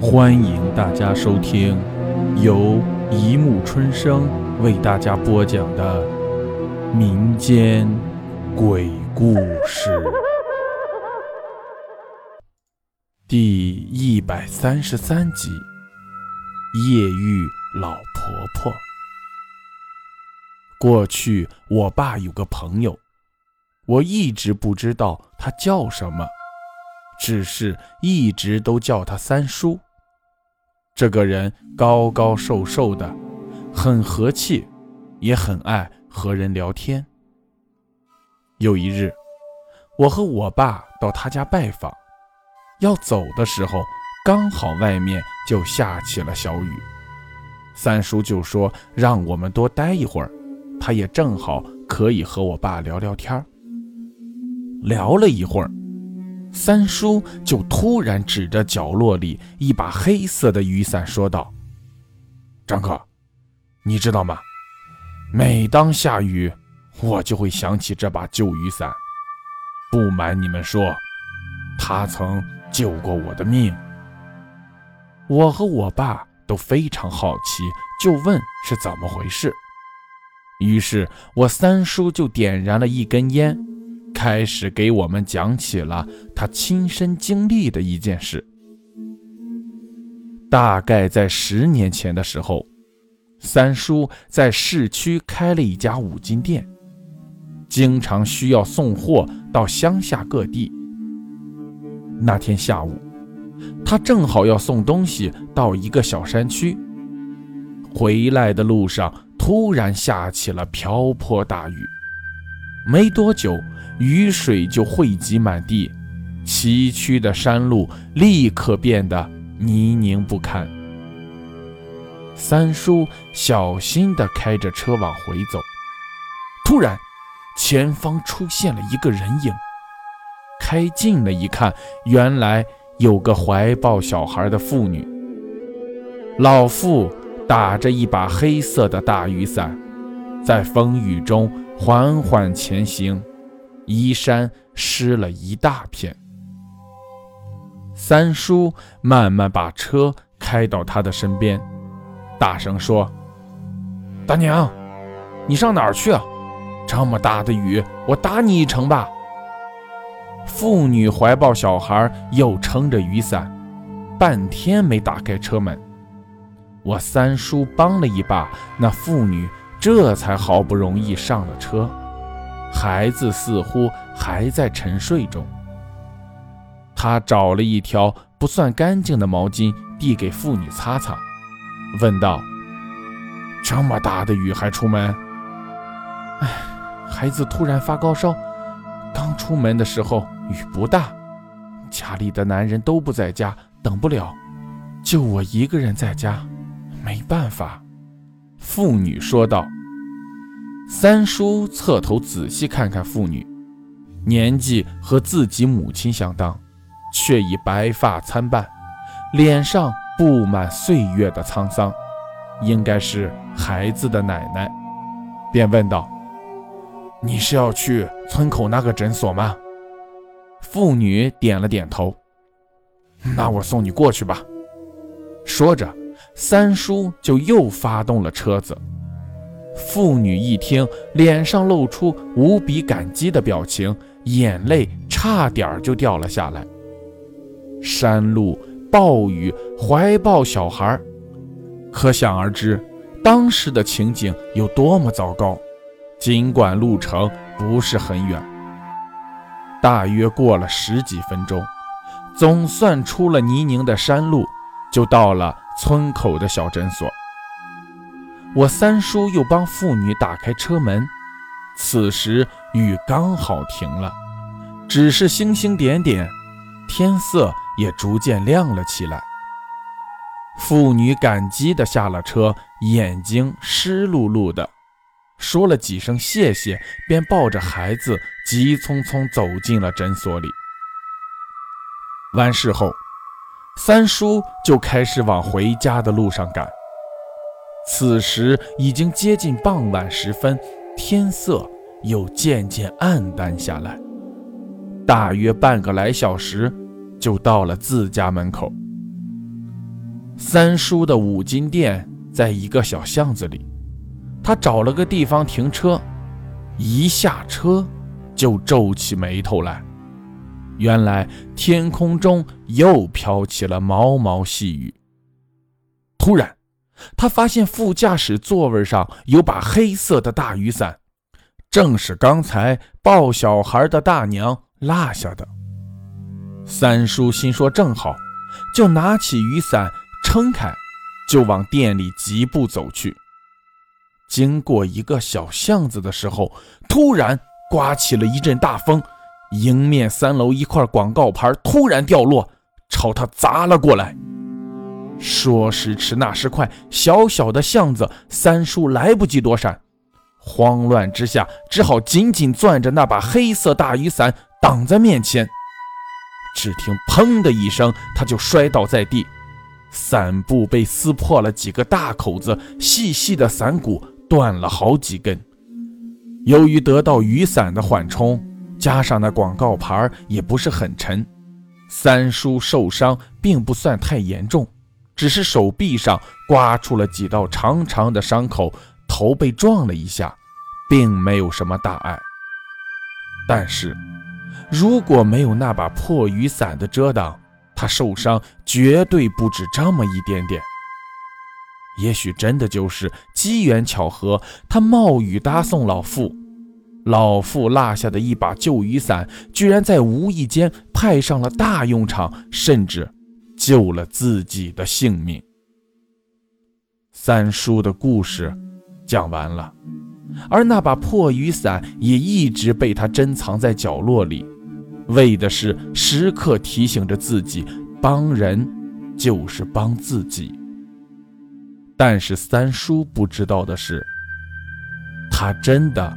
欢迎大家收听由一木春生为大家播讲的民间鬼故事第一百三十三集《夜遇老婆婆》。过去我爸有个朋友，我一直不知道他叫什么。只是一直都叫他三叔。这个人高高瘦瘦的，很和气，也很爱和人聊天。有一日，我和我爸到他家拜访，要走的时候，刚好外面就下起了小雨。三叔就说让我们多待一会儿，他也正好可以和我爸聊聊天聊了一会儿。三叔就突然指着角落里一把黑色的雨伞说道：“张哥，你知道吗？每当下雨，我就会想起这把旧雨伞。不瞒你们说，他曾救过我的命。”我和我爸都非常好奇，就问是怎么回事。于是我三叔就点燃了一根烟。开始给我们讲起了他亲身经历的一件事。大概在十年前的时候，三叔在市区开了一家五金店，经常需要送货到乡下各地。那天下午，他正好要送东西到一个小山区，回来的路上突然下起了瓢泼大雨，没多久。雨水就汇集满地，崎岖的山路立刻变得泥泞不堪。三叔小心地开着车往回走，突然，前方出现了一个人影。开近了一看，原来有个怀抱小孩的妇女。老妇打着一把黑色的大雨伞，在风雨中缓缓前行。衣衫湿了一大片，三叔慢慢把车开到他的身边，大声说：“大娘，你上哪儿去啊？这么大的雨，我打你一程吧。”妇女怀抱小孩，又撑着雨伞，半天没打开车门。我三叔帮了一把，那妇女这才好不容易上了车。孩子似乎还在沉睡中。他找了一条不算干净的毛巾递给妇女擦擦，问道：“这么大的雨还出门？”“哎，孩子突然发高烧，刚出门的时候雨不大，家里的男人都不在家，等不了，就我一个人在家，没办法。”妇女说道。三叔侧头仔细看看妇女，年纪和自己母亲相当，却已白发参半，脸上布满岁月的沧桑，应该是孩子的奶奶，便问道：“你是要去村口那个诊所吗？”妇女点了点头。那我送你过去吧。说着，三叔就又发动了车子。妇女一听，脸上露出无比感激的表情，眼泪差点就掉了下来。山路暴雨，怀抱小孩，可想而知，当时的情景有多么糟糕。尽管路程不是很远，大约过了十几分钟，总算出了泥泞的山路，就到了村口的小诊所。我三叔又帮妇女打开车门，此时雨刚好停了，只是星星点点，天色也逐渐亮了起来。妇女感激地下了车，眼睛湿漉漉的，说了几声谢谢，便抱着孩子急匆匆走进了诊所里。完事后，三叔就开始往回家的路上赶。此时已经接近傍晚时分，天色又渐渐暗淡下来。大约半个来小时，就到了自家门口。三叔的五金店在一个小巷子里，他找了个地方停车，一下车就皱起眉头来。原来天空中又飘起了毛毛细雨。突然，他发现副驾驶座位上有把黑色的大雨伞，正是刚才抱小孩的大娘落下的。三叔心说正好，就拿起雨伞撑开，就往店里疾步走去。经过一个小巷子的时候，突然刮起了一阵大风，迎面三楼一块广告牌突然掉落，朝他砸了过来。说时迟，那时快，小小的巷子，三叔来不及躲闪，慌乱之下，只好紧紧攥着那把黑色大雨伞挡在面前。只听“砰”的一声，他就摔倒在地，伞布被撕破了几个大口子，细细的伞骨断了好几根。由于得到雨伞的缓冲，加上那广告牌也不是很沉，三叔受伤并不算太严重。只是手臂上刮出了几道长长的伤口，头被撞了一下，并没有什么大碍。但是，如果没有那把破雨伞的遮挡，他受伤绝对不止这么一点点。也许真的就是机缘巧合，他冒雨搭送老妇，老妇落下的一把旧雨伞，居然在无意间派上了大用场，甚至……救了自己的性命。三叔的故事讲完了，而那把破雨伞也一直被他珍藏在角落里，为的是时刻提醒着自己：帮人就是帮自己。但是三叔不知道的是，他真的